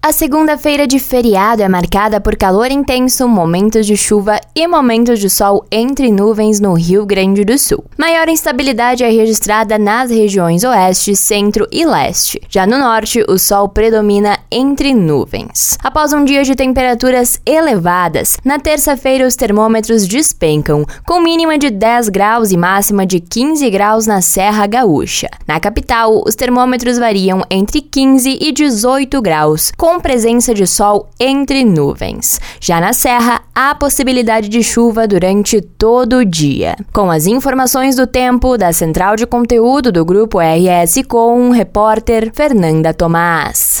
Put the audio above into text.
A segunda-feira de feriado é marcada por calor intenso, momentos de chuva e momentos de sol entre nuvens no Rio Grande do Sul. Maior instabilidade é registrada nas regiões oeste, centro e leste. Já no norte, o sol predomina entre nuvens. Após um dia de temperaturas elevadas, na terça-feira os termômetros despencam, com mínima de 10 graus e máxima de 15 graus na Serra Gaúcha. Na capital, os termômetros variam entre 15 e 18 graus, com com presença de sol entre nuvens. Já na Serra, há possibilidade de chuva durante todo o dia. Com as informações do tempo da Central de Conteúdo do Grupo RS com o repórter Fernanda Tomás.